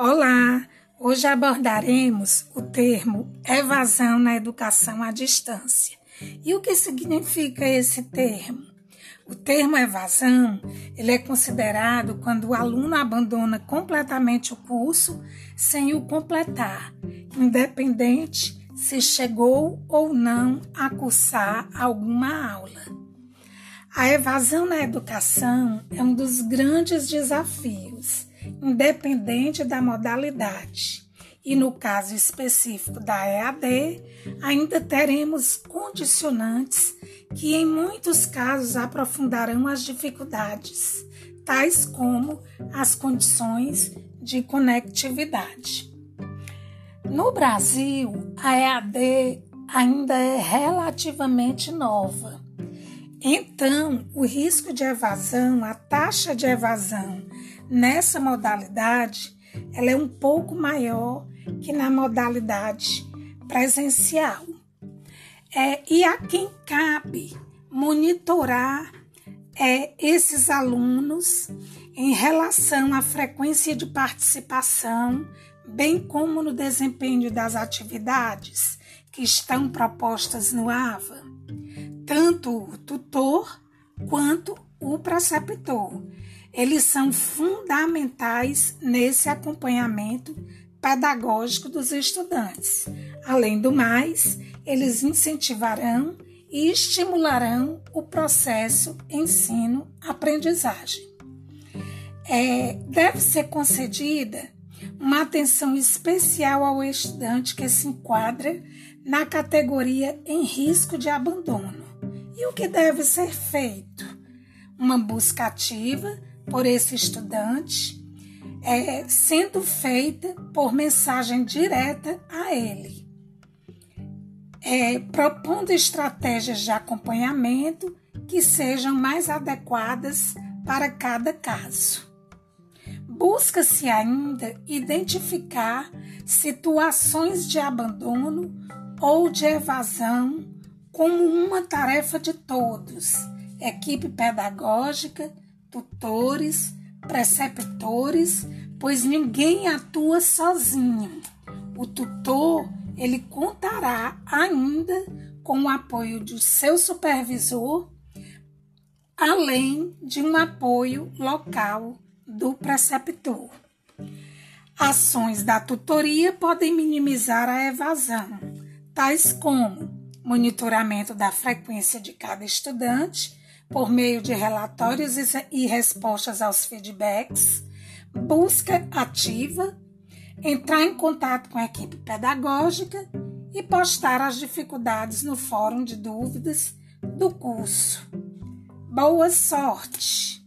Olá! Hoje abordaremos o termo evasão na educação à distância. E o que significa esse termo? O termo evasão, ele é considerado quando o aluno abandona completamente o curso sem o completar, independente se chegou ou não a cursar alguma aula. A evasão na educação é um dos grandes desafios independente da modalidade. E no caso específico da EAD, ainda teremos condicionantes que, em muitos casos, aprofundarão as dificuldades, tais como as condições de conectividade. No Brasil, a EAD ainda é relativamente nova. Então, o risco de evasão, a taxa de evasão nessa modalidade, ela é um pouco maior que na modalidade presencial. É, e a quem cabe monitorar é, esses alunos em relação à frequência de participação, bem como no desempenho das atividades que estão propostas no AVA, tanto o tutor quanto o preceptor eles são fundamentais nesse acompanhamento pedagógico dos estudantes. Além do mais, eles incentivarão e estimularão o processo ensino-aprendizagem. É, deve ser concedida uma atenção especial ao estudante que se enquadra na categoria em risco de abandono. E o que deve ser feito? Uma busca ativa por esse estudante, é, sendo feita por mensagem direta a ele, é, propondo estratégias de acompanhamento que sejam mais adequadas para cada caso. Busca-se ainda identificar situações de abandono ou de evasão como uma tarefa de todos, equipe pedagógica, tutores, preceptores, pois ninguém atua sozinho. O tutor, ele contará ainda com o apoio do seu supervisor, além de um apoio local do preceptor. Ações da tutoria podem minimizar a evasão, tais como monitoramento da frequência de cada estudante, por meio de relatórios e respostas aos feedbacks, busca ativa, entrar em contato com a equipe pedagógica e postar as dificuldades no fórum de dúvidas do curso. Boa sorte!